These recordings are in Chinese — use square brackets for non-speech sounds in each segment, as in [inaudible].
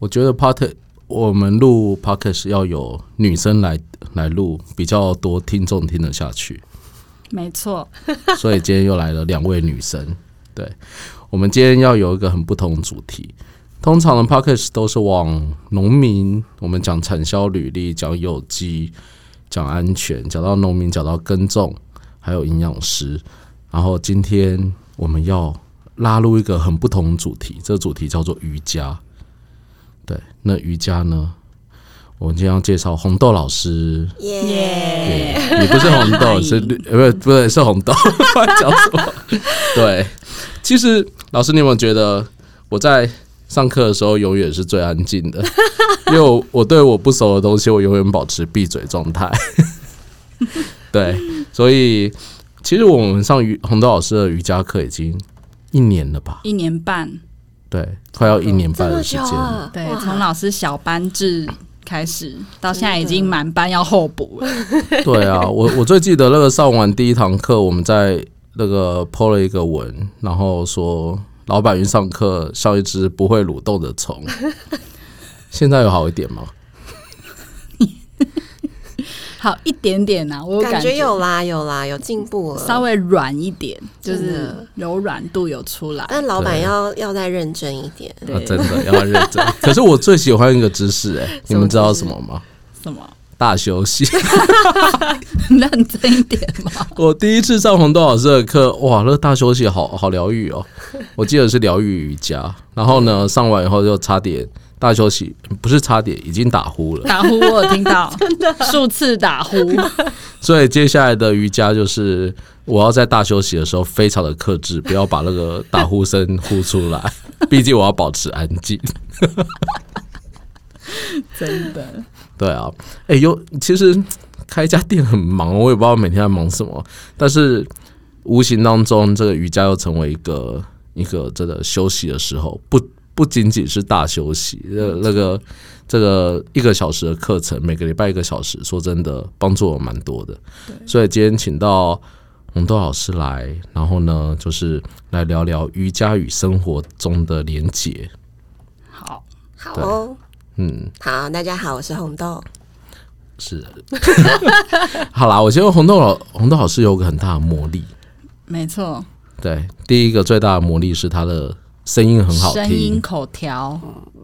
我觉得 part 我们录 podcast 要有女生来来录，比较多听众听得下去。没错，[laughs] 所以今天又来了两位女生。对，我们今天要有一个很不同的主题。通常的 podcast 都是往农民，我们讲产销履历，讲有机，讲安全，讲到农民，讲到耕种，还有营养师。然后今天我们要拉入一个很不同的主题，这个主题叫做瑜伽。对，那瑜伽呢？我们今天要介绍红豆老师。耶！你不是红豆，[laughs] 是绿，呃，不，不对，是红豆。[laughs] 讲什么？[laughs] 对，其实老师，你有没有觉得我在上课的时候永远是最安静的？因为我我对我不熟的东西，我永远保持闭嘴状态。对，所以其实我们上瑜红豆老师的瑜伽课已经一年了吧？一年半，对，快要一年半的时间了。对，从老师小班制开始，到现在已经满班要候补了。对啊，我我最记得那个上完第一堂课，我们在那个 po 了一个文，然后说老板一上课像一只不会蠕动的虫。现在有好一点吗？好一点点呐，我感觉有啦，有啦，有进步了，稍微软一点，就是柔软度有出来。但老板要要再认真一点，真的要认真。[laughs] 可是我最喜欢一个知识，哎，你们知道什么吗？什么？大休息，[laughs] 认真一点嘛。我第一次上红豆老师的课，哇，那大休息好好疗愈哦。我记得是疗愈瑜伽，然后呢，上完以后就差点。大休息不是差点，已经打呼了。打呼我有听到，[laughs] 真的数次打呼。[laughs] 所以接下来的瑜伽就是我要在大休息的时候非常的克制，不要把那个打呼声呼出来。[laughs] 毕竟我要保持安静。真的。对啊，哎，有其实开一家店很忙，我也不知道每天在忙什么，但是无形当中，这个瑜伽又成为一个一个这个休息的时候不。不仅仅是大休息，呃，那个这个一个小时的课程，每个礼拜一个小时，说真的，帮助我蛮多的。所以今天请到红豆老师来，然后呢，就是来聊聊瑜伽与生活中的连结。好，好哦，嗯，好，大家好，我是红豆。是，[laughs] 好啦，我觉得红豆老红豆老师有个很大的魔力。没错，对，第一个最大的魔力是他的。声音很好听，声音口条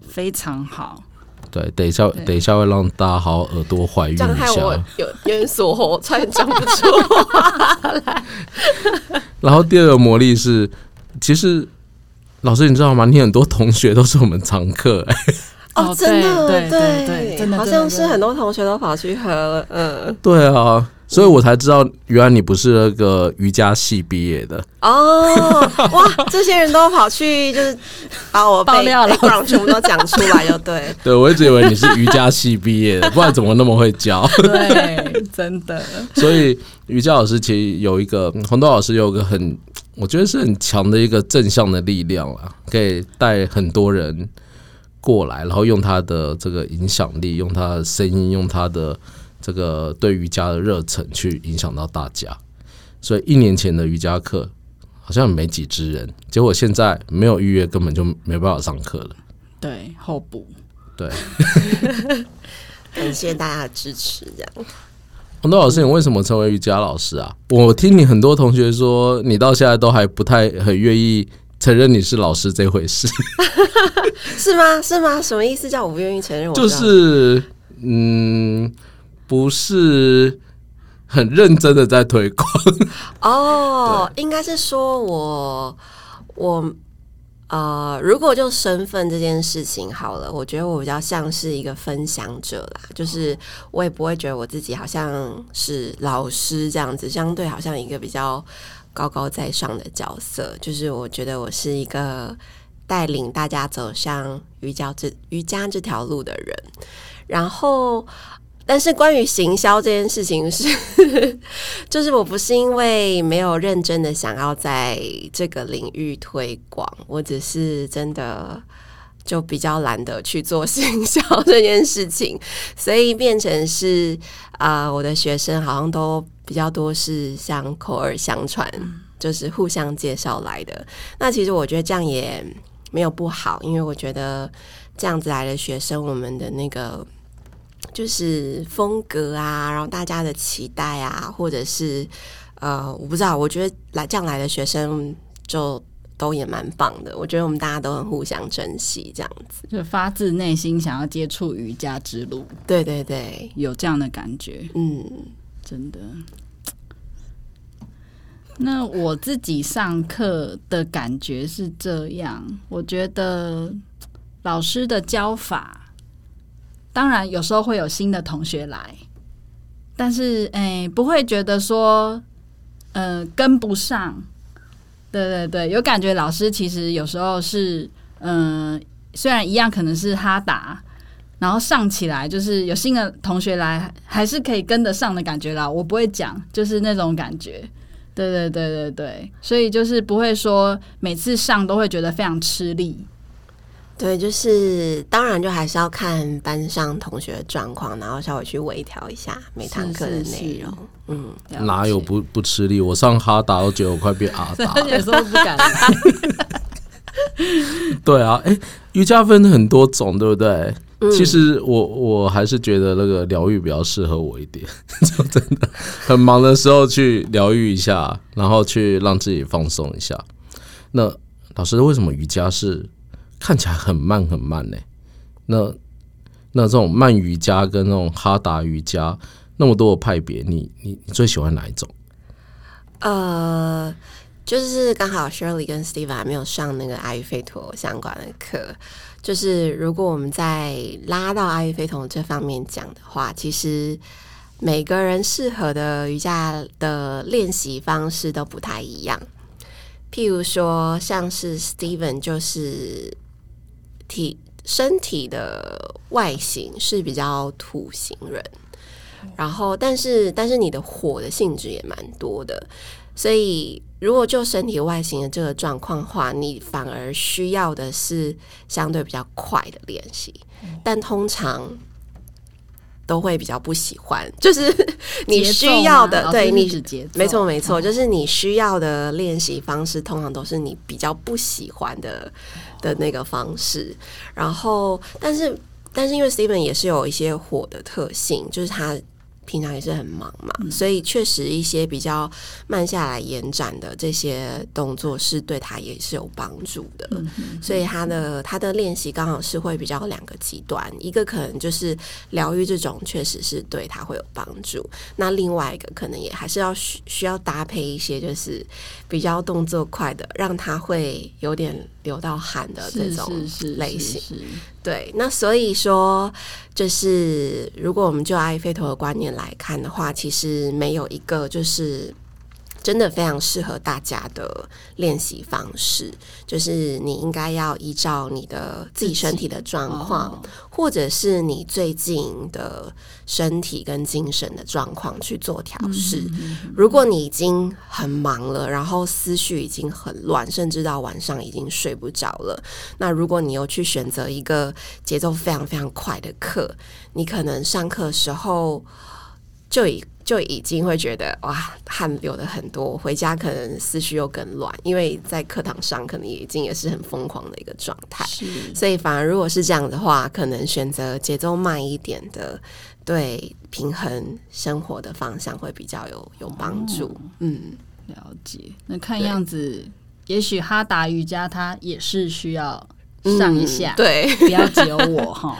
非常好。对，等一下，等一下会让大家好耳朵怀孕一下。我有有点锁喉，差点讲不出话来。然后第二个魔力是，其实老师你知道吗？你很多同学都是我们常客。哦，真的，对对对，好像是很多同学都跑去喝了。嗯，对啊。所以我才知道，原来你不是那个瑜伽系毕业的哦！哇，这些人都跑去就是把我爆料了，全部都讲出来，就对。[laughs] 对，我一直以为你是瑜伽系毕业的，不然怎么那么会教？[laughs] 对，真的。所以瑜伽老师其实有一个红豆老师有个很，我觉得是很强的一个正向的力量啊，可以带很多人过来，然后用他的这个影响力，用他的声音，用他的。这个对瑜伽的热忱去影响到大家，所以一年前的瑜伽课好像没几只人，结果现在没有预约，根本就没办法上课了。对，候补。对，[laughs] 感谢大家的支持。这样，洪豆老师，你为什么成为瑜伽老师啊？我听你很多同学说，你到现在都还不太很愿意承认你是老师这回事，[laughs] 是吗？是吗？什么意思？叫我不愿意承认？就是嗯。不是很认真的在推广哦，应该是说我我呃，如果就身份这件事情好了，我觉得我比较像是一个分享者啦，就是我也不会觉得我自己好像是老师这样子，相对好像一个比较高高在上的角色，就是我觉得我是一个带领大家走向瑜伽这瑜伽这条路的人，然后。但是关于行销这件事情是，[laughs] 就是我不是因为没有认真的想要在这个领域推广，我只是真的就比较懒得去做行销这件事情，所以变成是啊，我的学生好像都比较多是像口耳相传，就是互相介绍来的。那其实我觉得这样也没有不好，因为我觉得这样子来的学生，我们的那个就是风格啊，然后大家的期待啊，或者是呃，我不知道，我觉得来这样来的学生就都也蛮棒的。我觉得我们大家都很互相珍惜，这样子。就发自内心想要接触瑜伽之路，对对对，有这样的感觉，嗯，真的。那我自己上课的感觉是这样，我觉得老师的教法，当然有时候会有新的同学来，但是哎，不会觉得说，呃，跟不上。对对对，有感觉老师其实有时候是，嗯、虽然一样可能是哈达，然后上起来就是有新的同学来，还是可以跟得上的感觉啦。我不会讲，就是那种感觉。对对对对对，所以就是不会说每次上都会觉得非常吃力。对，就是当然就还是要看班上同学的状况，然后稍微去微调一下每堂课的是是内容。嗯，哪有？不不吃力？我上哈达都觉得我快变阿达了。有时候不敢 [laughs] 来。对啊，哎、瑜伽分很多种，对不对？其实我我还是觉得那个疗愈比较适合我一点，[laughs] 就真的很忙的时候去疗愈一下，然后去让自己放松一下。那老师，为什么瑜伽是看起来很慢很慢呢？那那这种慢瑜伽跟那种哈达瑜伽那么多的派别，你你你最喜欢哪一种？呃，就是刚好 Shirley 跟 Steve 还没有上那个阿育吠陀相关的课。就是如果我们在拉到阿育吠陀这方面讲的话，其实每个人适合的瑜伽的练习方式都不太一样。譬如说，像是 Steven 就是体身体的外形是比较土型人，然后但是但是你的火的性质也蛮多的，所以如果就身体外形的这个状况的话，你反而需要的是相对比较快的练习，但通常。都会比较不喜欢，就是你需要的，对你没错没错，哦。就是你需要的练习方式，通常都是你比较不喜欢的的那个方式。然后，但是但是因为 Steven 也是有一些火的特性，就是他平常也是很忙嘛，所以确实一些比较慢下来延展的这些动作是对他也是有帮助的。所以他的他的练习刚好是会比较两个极端，一个可能就是疗愈这种确实是对他会有帮助，那另外一个可能也还是要需需要搭配一些就是比较动作快的，让他会有点流到汗的这种类型。是是对，那所以说，就是如果我们就阿育吠陀的观念来看的话，其实没有一个就是真的非常适合大家的练习方式，就是你应该要依照你的自己身体的状况，哦或者是你最近的身体跟精神的状况去做调试。如果你已经很忙了，然后思绪已经很乱，甚至到晚上已经睡不着了，那如果你又去选择一个节奏非常非常快的课，你可能上课的时候就已就已经会觉得哇汗流的很多，回家可能思绪又更乱，因为在课堂上可能已经也是很疯狂的一个状态。所以反而如果是这样的话，可能选择节奏慢一点的，对平衡生活的方向会比较有有帮助。嗯，了解。那看样子，也许哈达瑜伽它也是需要上一下，嗯对，不要只有我 [laughs] 哈。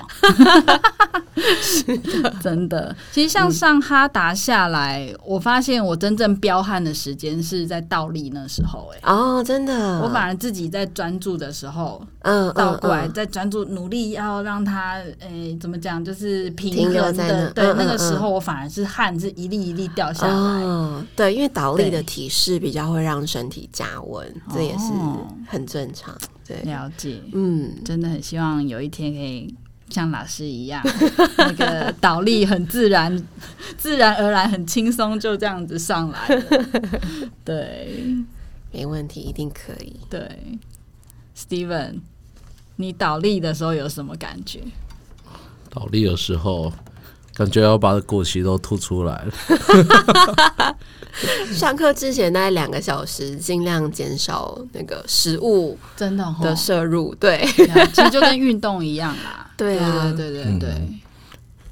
真的。其实像上哈达下来，我发现我真正彪悍的时间是在倒立那时候、哎。哦，真的，我反而自己在专注的时候嗯倒过来，嗯在专注努力要让它，诶、怎么讲，就是平衡的。对，嗯嗯那个时嗯候我反而是汗是一粒一粒掉下嗯来。哦，对，因为倒立的对体式比较会让身体加温，这也是哦很正常。对，了解，嗯，真的很希望有一天可以像老师一样，[laughs] 那个倒立很自然、[laughs] 自然而然、很轻松，就这样子上来了。[laughs] 对没问题，一定可以。对，Steven，你倒立的时候有什么感觉？倒立的时候，感觉要把果皮都吐出来了。[laughs] 上课之前大概两个小时，尽量减少那个食物真的哦的摄入。对，[laughs] 其实就跟运动一样啦。对啊对对对对对。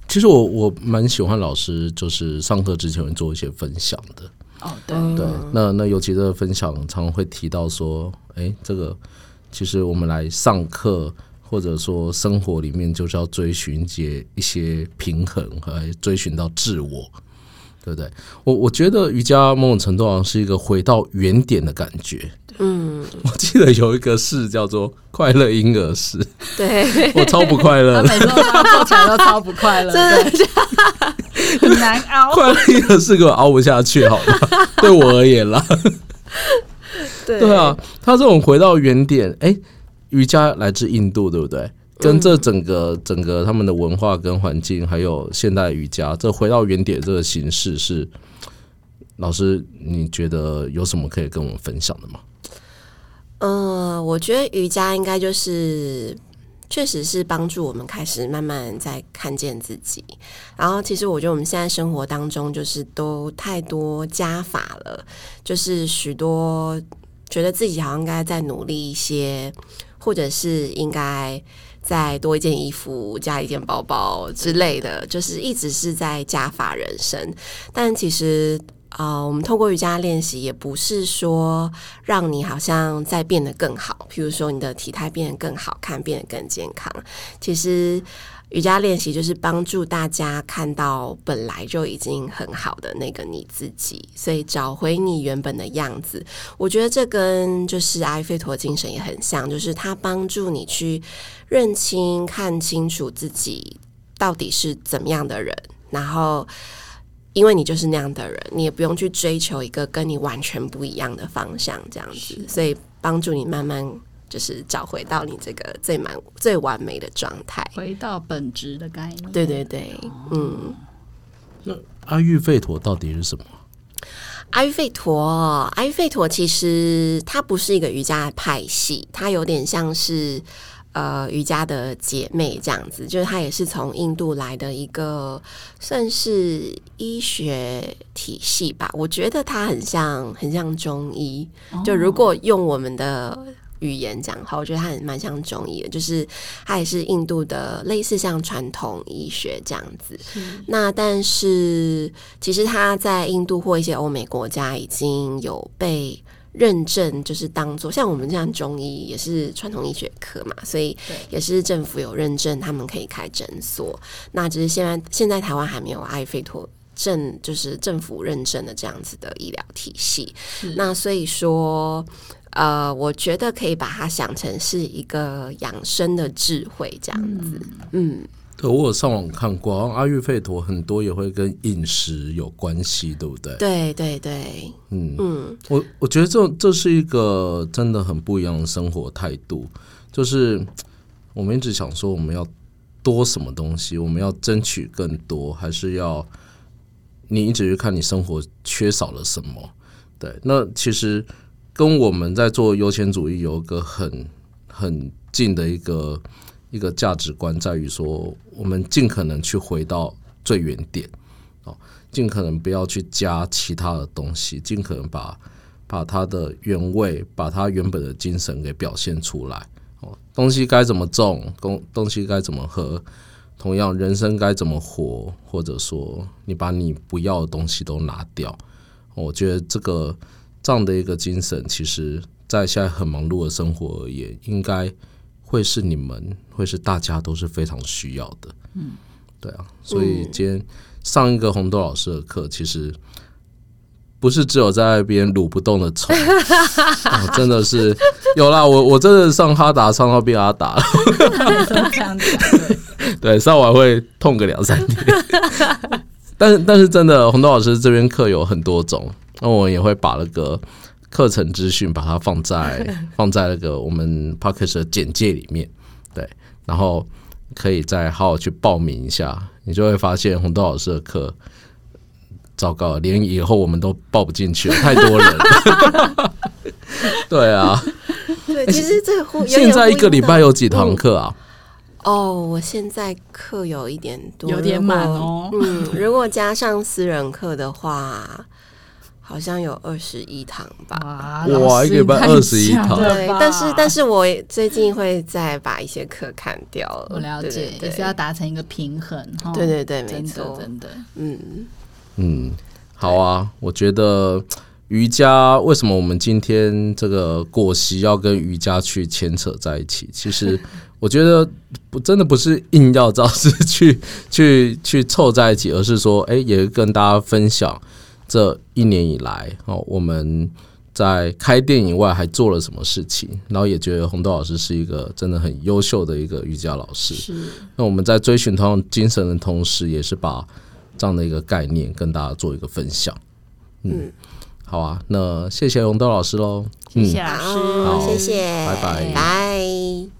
其实我我蛮喜欢老师，就是上课之前会做一些分享的。哦，对，对，那那尤其这个分享常常会提到说，哎，这个其实我们来上课或者说生活里面就是要追寻些一些平衡和追寻到自我，对不对？我我觉得瑜伽某种程度上是一个回到原点的感觉。嗯，我记得有一个式叫做快乐婴儿式，对，我超不快乐的。做起来都超不快乐，[laughs] 真的对很难熬。快乐婴儿式给我熬不下去，好吗？[laughs] 对我而言啦。对对啊，他这种回到原点，哎、瑜伽来自印度，对不对？跟这整个整个他们的文化跟环境，还有现代瑜伽，这回到原点这个形式是，老师你觉得有什么可以跟我们分享的吗？嗯，我觉得瑜伽应该就是，确实是帮助我们开始慢慢在看见自己。然后，其实我觉得我们现在生活当中就是都太多加法了，就是许多觉得自己好像应该再努力一些，或者是应该再多一件衣服、加一件包包之类的，就是一直是在加法人生。但其实啊、我们透过瑜伽练习，也不是说让你好像在变得更好，譬如说你的体态变得更好看，变得更健康。其实瑜伽练习就是帮助大家看到本来就已经很好的那个你自己，所以找回你原本的样子。我觉得这跟就是阿育吠陀精神也很像，就是它帮助你去认清、看清楚自己到底是怎么样的人，然后。因为你就是那样的人，你也不用去追求一个跟你完全不一样的方向，这样子，所以帮助你慢慢就是找回到你这个最满最完美的状态。回到本质的概念。对对对，嗯，那阿育吠陀到底是什么？阿育吠陀，阿育吠陀其实它不是一个瑜伽的派系，它有点像是呃瑜伽的姐妹这样子，就是她也是从印度来的一个算是医学体系吧。我觉得它很像很像中医，就如果用我们的。语言讲好，我觉得它很蛮像中医的，就是它也是印度的类似像传统医学这样子。那但是其实它在印度或一些欧美国家已经有被认证，就是当做像我们这样中医也是传统医学科嘛，所以也是政府有认证，他们可以开诊所。那只是现在现在台湾还没有阿育吠陀。正就是政府认证的这样子的医疗体系，那所以说，呃，我觉得可以把它想成是一个养生的智慧这样子，嗯对我有上网看过，阿育吠陀很多也会跟饮食有关系，对不对？对对对，嗯嗯我我觉得这这是一个真的很不一样的生活态度，就是我们一直想说我们要多什么东西，我们要争取更多，还是要你一直去看你生活缺少了什么？对，那其实跟我们在做优先主义有一个很很近的一个一个价值观，在于说我们尽可能去回到最原点哦，尽可能不要去加其他的东西，尽可能把把它的原味，把它原本的精神给表现出来哦。东西该怎么种，东东西该怎么喝，同样人生该怎么活，或者说你把你不要的东西都拿掉，我觉得这个这样的一个精神，其实在现在很忙碌的生活而言，应该会是你们，会是大家都是非常需要的。嗯，对啊，所以今天上一个红豆老师的课，其实不是只有在那边撸不动的虫、哦，[laughs] 真的是有啦。我我真的上哈达上到变阿达 [laughs] 对，上完会痛个两三天。但是但是真的，红豆老师这边课有很多种，那我也会把那个课程资讯把它放在 [laughs] 放在那个我们 p o c a s t 的简介里面，对，然后可以再好好去报名一下，你就会发现红豆老师的课。糟糕了，连以后我们都报不进去了，太多人了。[laughs] [laughs] 对啊，对，其实这个现在一个礼拜有几堂课啊？哦，我现在课有一点多，有点满哦嗯，如果加上私人课的话，好像有二十一堂吧。哇哇老师一个礼拜你太21堂对但是但是我最近会再把一些课砍掉了。我了解，也是要达成一个平衡哈。对对对，没真的错。真的，嗯，嗯，好啊，我觉得瑜伽为什么我们今天这个果昔要跟瑜伽去牵扯在一起？其实 [laughs] 我觉得不真的不是硬要找是去去去凑在一起，而是说，哎、也跟大家分享这一年以来哦，我们在开店以外还做了什么事情，然后也觉得洪豆老师是一个真的很优秀的一个瑜伽老师。是那我们在追寻同样精神的同时，也是把这样的一个概念跟大家做一个分享。嗯，好啊，那谢谢洪豆老师喽。谢谢老师，好，谢谢，拜拜拜。